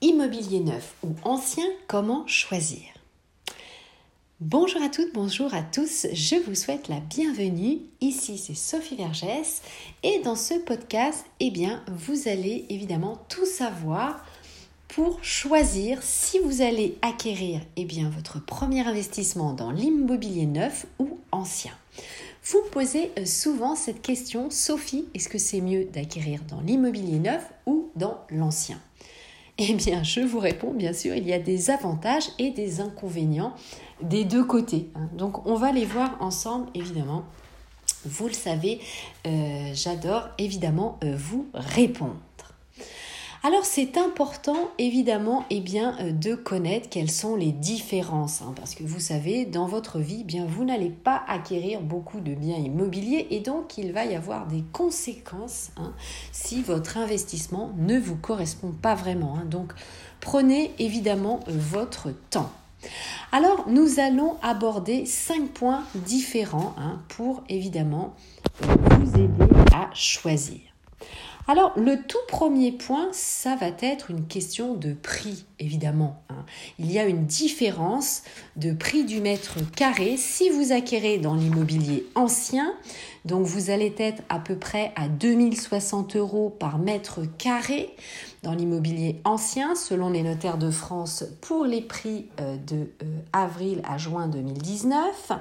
Immobilier neuf ou ancien, comment choisir? Bonjour à toutes, bonjour à tous, je vous souhaite la bienvenue. Ici c'est Sophie Vergès. Et dans ce podcast, eh bien, vous allez évidemment tout savoir pour choisir. Si vous allez acquérir eh votre premier investissement dans l'immobilier neuf ou ancien. Vous posez euh, souvent cette question, Sophie, est-ce que c'est mieux d'acquérir dans l'immobilier neuf ou dans l'ancien? Eh bien, je vous réponds, bien sûr, il y a des avantages et des inconvénients des deux côtés. Hein. Donc, on va les voir ensemble, évidemment. Vous le savez, euh, j'adore évidemment euh, vous répondre. Alors c'est important évidemment eh bien, euh, de connaître quelles sont les différences hein, parce que vous savez dans votre vie eh bien vous n'allez pas acquérir beaucoup de biens immobiliers et donc il va y avoir des conséquences hein, si votre investissement ne vous correspond pas vraiment. Hein. Donc prenez évidemment euh, votre temps. Alors, nous allons aborder cinq points différents pour évidemment vous aider à choisir. Alors, le tout premier point, ça va être une question de prix, évidemment. Hein. Il y a une différence de prix du mètre carré si vous acquérez dans l'immobilier ancien. Donc, vous allez être à peu près à 2060 euros par mètre carré dans l'immobilier ancien, selon les notaires de France, pour les prix euh, de euh, avril à juin 2019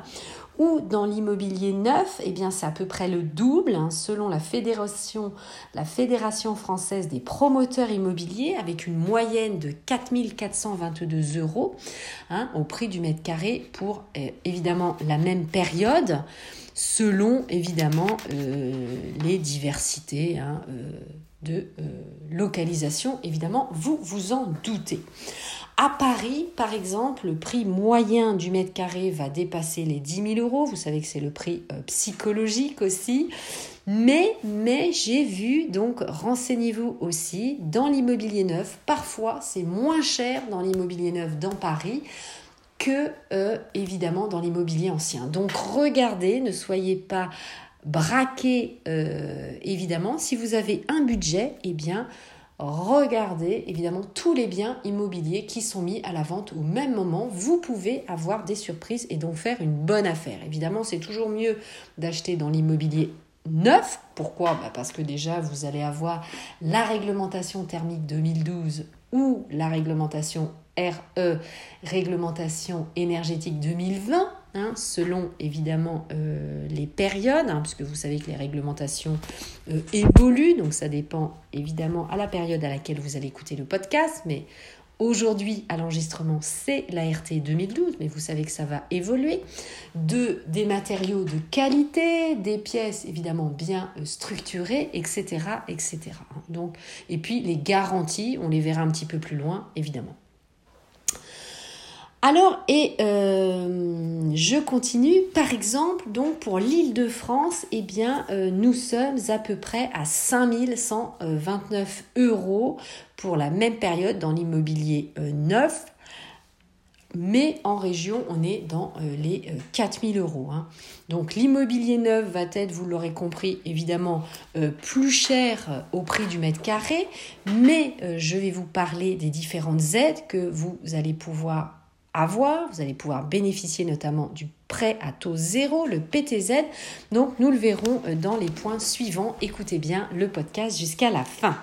ou dans l'immobilier neuf, eh bien c'est à peu près le double hein, selon la fédération, la fédération française des promoteurs immobiliers avec une moyenne de 4422 euros hein, au prix du mètre carré pour euh, évidemment la même période selon évidemment euh, les diversités hein, euh, de localisation. Évidemment, vous vous en doutez. À Paris, par exemple, le prix moyen du mètre carré va dépasser les 10 000 euros. Vous savez que c'est le prix euh, psychologique aussi. Mais, mais j'ai vu, donc renseignez-vous aussi, dans l'immobilier neuf, parfois c'est moins cher dans l'immobilier neuf dans Paris que euh, évidemment dans l'immobilier ancien. Donc regardez, ne soyez pas braqués euh, évidemment. Si vous avez un budget, eh bien regardez évidemment tous les biens immobiliers qui sont mis à la vente au même moment. Vous pouvez avoir des surprises et donc faire une bonne affaire. Évidemment, c'est toujours mieux d'acheter dans l'immobilier neuf. Pourquoi? Bah, Parce que déjà, vous allez avoir la réglementation thermique 2012 ou la réglementation RE, réglementation énergétique 2020 Hein, selon évidemment euh, les périodes, hein, puisque vous savez que les réglementations euh, évoluent, donc ça dépend évidemment à la période à laquelle vous allez écouter le podcast, mais Aujourd'hui, à l'enregistrement, c'est la RT 2012, mais vous savez que ça va évoluer. De, des matériaux de qualité, des pièces évidemment bien euh, structurées, etc. etc. Donc, et puis les garanties, on les verra un petit peu plus loin, évidemment. Alors, et euh, je continue, par exemple, donc pour l'île de France, eh bien, euh, nous sommes à peu près à 5129 euros pour la même période dans l'immobilier euh, neuf. Mais en région, on est dans les 4000 euros. Hein. Donc l'immobilier neuf va être, vous l'aurez compris, évidemment plus cher au prix du mètre carré. Mais je vais vous parler des différentes aides que vous allez pouvoir Vous allez pouvoir bénéficier notamment du prêt à taux zéro, le PTZ. Donc nous le verrons euh, dans les points suivants. Écoutez bien le podcast jusqu'à la fin.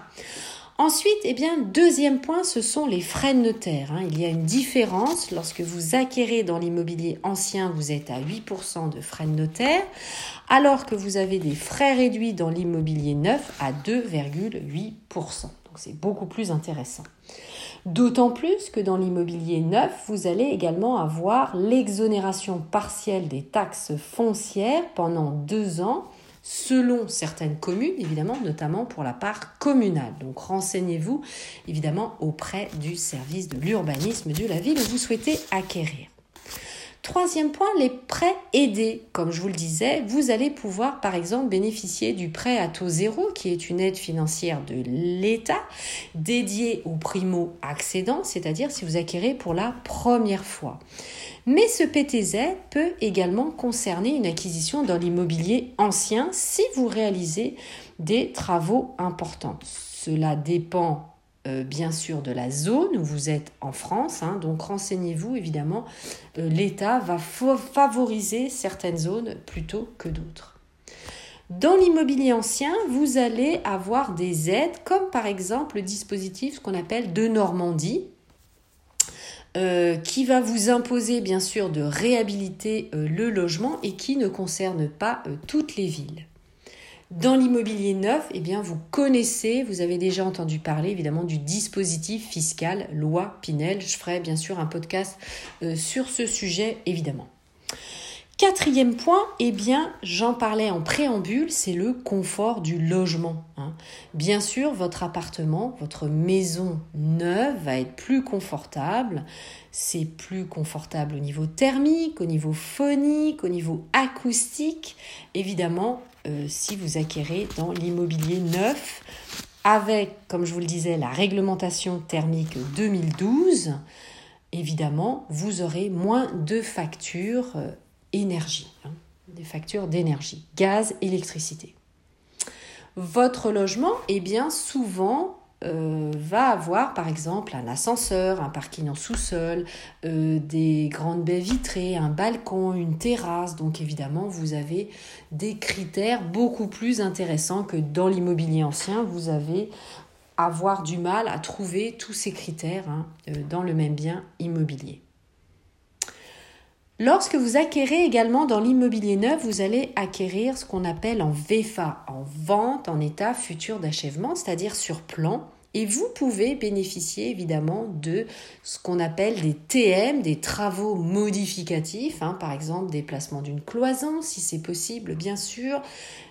Ensuite, eh bien, deuxième point, ce sont les frais de notaire. Hein. Il y a une différence. Lorsque vous acquérez dans l'immobilier ancien, vous êtes à 8% de frais de notaire, alors que vous avez des frais réduits dans l'immobilier neuf à 2,8%. Donc c'est beaucoup plus intéressant. D'autant plus que dans l'immobilier neuf, vous allez également avoir l'exonération partielle des taxes foncières pendant deux ans, selon certaines communes, évidemment, notamment pour la part communale. Donc renseignez-vous évidemment auprès du service de l'urbanisme de la ville où vous souhaitez acquérir. Troisième point, les prêts aidés. Comme je vous le disais, vous allez pouvoir par exemple bénéficier du prêt à taux zéro, qui est une aide financière de l'État dédiée aux primo-accédants, c'est-à-dire si vous acquérez pour la première fois. Mais ce PTZ peut également concerner une acquisition dans l'immobilier ancien si vous réalisez des travaux importants. Cela dépend euh, bien sûr de la zone où vous êtes en France. Hein. donc renseignez-vous évidemment. Euh, L'État va favoriser certaines zones plutôt que d'autres. Dans l'immobilier ancien, vous allez avoir des aides comme par exemple le dispositif qu'on appelle de Normandie. Euh, qui va vous imposer bien sûr de réhabiliter le logement et qui ne concerne pas toutes les villes. Dans l'immobilier neuf, eh bien, vous connaissez, vous avez déjà entendu parler évidemment du dispositif fiscal loi Pinel. Je ferai bien sûr un podcast euh, sur ce sujet évidemment. Quatrième point, eh bien, j'en parlais en préambule, c'est le confort du logement. Hein. Bien sûr, votre appartement, votre maison neuve va être plus confortable. C'est plus confortable au niveau thermique, au niveau phonique, au niveau acoustique. Évidemment, euh, si vous acquérez dans l'immobilier neuf avec, comme je vous le disais, la réglementation thermique 2012, évidemment, vous aurez moins de factures euh, énergie, hein, des factures d'énergie, gaz, électricité. Votre logement, est bien, souvent, euh, va avoir par exemple un ascenseur, un parking en sous-sol, euh, des grandes baies vitrées, un balcon, une terrasse. Donc évidemment, vous avez des critères beaucoup plus intéressants que dans l'immobilier ancien. Vous avez avoir du mal à trouver tous ces critères hein, euh, dans le même bien immobilier. Lorsque vous acquérez également dans l'immobilier neuf, vous allez acquérir ce qu'on appelle en VFA, en vente en état futur d'achèvement, c'est-à-dire sur plan. Et vous pouvez bénéficier évidemment de ce qu'on appelle des TM, des travaux modificatifs, hein, par exemple déplacement d'une cloison si c'est possible bien sûr,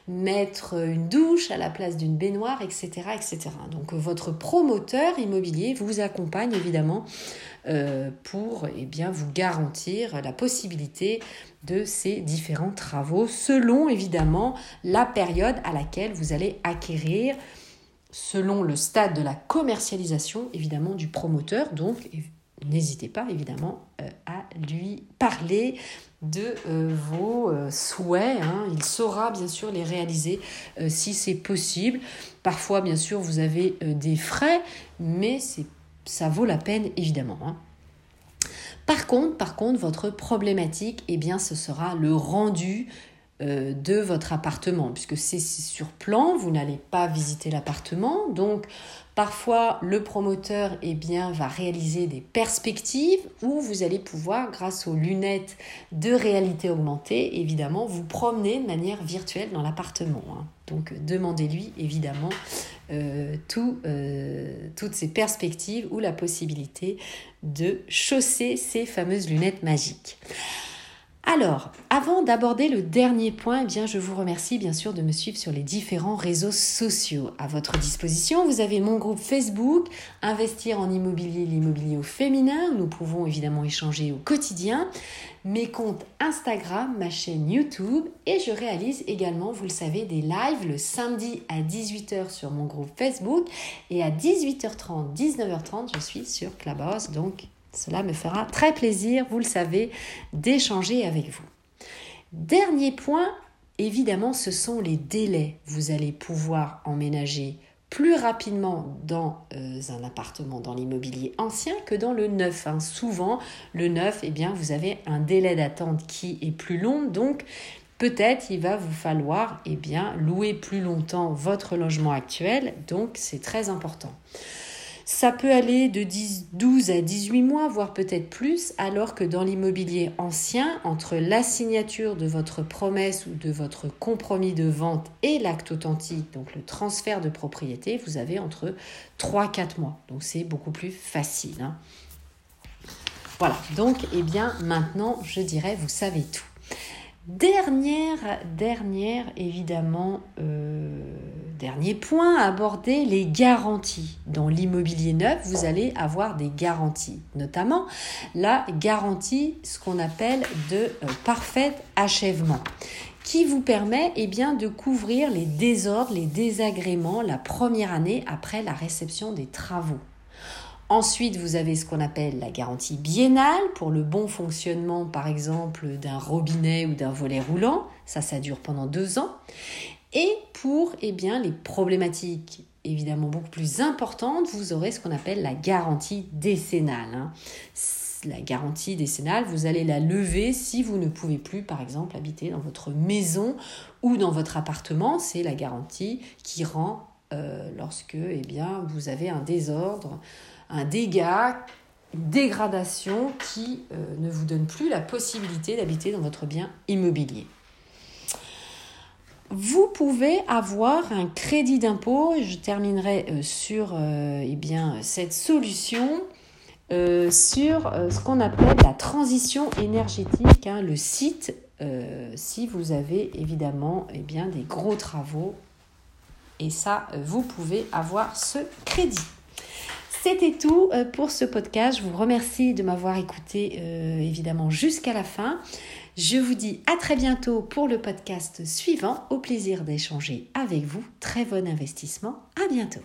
mettre une douche à la place d'une baignoire, etc., etc. Donc votre promoteur immobilier vous accompagne évidemment euh, pour eh bien, vous garantir la possibilité de ces différents travaux selon évidemment la période à laquelle vous allez acquérir selon le stade de la commercialisation, évidemment, du promoteur. Donc, n'hésitez pas, évidemment, euh, à lui parler de euh, vos euh, souhaits. Hein. Il saura, bien sûr, les réaliser si c'est possible. Parfois, bien sûr, vous avez des frais, mais ça vaut la peine, évidemment. Hein. Par contre, par contre, votre problématique, eh bien, ce sera le rendu euh, de votre appartement, puisque c'est sur plan, vous n'allez pas visiter l'appartement. Donc, parfois, le promoteur eh bien, va réaliser des perspectives où vous allez pouvoir, grâce aux lunettes de réalité augmentée, évidemment, vous promener de manière virtuelle dans l'appartement. Hein. Donc, demandez-lui, évidemment, euh, euh, toutes ces perspectives ou la possibilité de chausser ces fameuses lunettes magiques. Alors, avant d'aborder le dernier point, eh bien, je vous remercie bien sûr de me suivre sur les différents réseaux sociaux. À votre disposition, vous avez mon groupe Facebook, Investir en immobilier, l'immobilier au féminin, où nous pouvons évidemment échanger au quotidien, mes comptes Instagram, ma chaîne YouTube, et je réalise également, vous le savez, des lives le samedi à 18h sur mon groupe Facebook, et à 18h30, 19h30, je suis sur Clubhouse, donc cela me fera très plaisir, vous le savez, d'échanger avec vous. Dernier point, évidemment, ce sont les délais. Vous allez pouvoir emménager plus rapidement dans euh, un appartement dans l'immobilier ancien que dans le neuf. Hein. Souvent, le neuf, eh bien, vous avez un délai d'attente qui est plus long, donc peut-être il va vous falloir eh bien, louer plus longtemps votre logement actuel, donc c'est très important. Ça peut aller de 12 à 18 mois, voire peut-être plus, alors que dans l'immobilier ancien, entre la signature de votre promesse ou de votre compromis de vente et l'acte authentique, donc le transfert de propriété, vous avez entre 3-4 mois. Donc c'est beaucoup plus facile. Hein. Voilà, donc eh bien maintenant, je dirais, vous savez tout. Dernière, dernière, évidemment, euh, dernier point aborder, les garanties. Dans l'immobilier neuf, vous allez avoir des garanties, notamment la garantie, ce qu'on appelle de euh, parfait achèvement qui vous permet eh bien, de couvrir les désordres, les désagréments la première année après la réception des travaux. Ensuite, vous avez ce qu'on appelle la garantie biennale pour le bon fonctionnement, par exemple, d'un robinet ou d'un volet roulant. Ça, ça dure pendant deux ans. Et pour eh les problématiques évidemment beaucoup plus importante, vous aurez ce qu'on appelle la garantie décennale. Hein. La garantie décennale, vous allez la lever si vous ne pouvez plus, par exemple, habiter dans votre maison ou dans votre appartement. C'est la garantie qui rend euh, lorsque eh bien, vous avez un désordre, un dégât, une dégradation qui euh, ne vous donne plus la possibilité d'habiter dans votre bien immobilier vous pouvez avoir un crédit d'impôt. Je terminerai euh, sur euh, eh bien, cette solution. Euh, sur ce qu'on appelle la transition énergétique, hein, le site, si vous avez évidemment eh bien, des gros travaux. Et ça, vous pouvez avoir ce crédit. C'était tout pour ce podcast. Je vous remercie de m'avoir écouté évidemment jusqu'à la fin. Je vous dis à très bientôt pour le podcast suivant. Au plaisir d'échanger avec vous. Très bon investissement. À bientôt.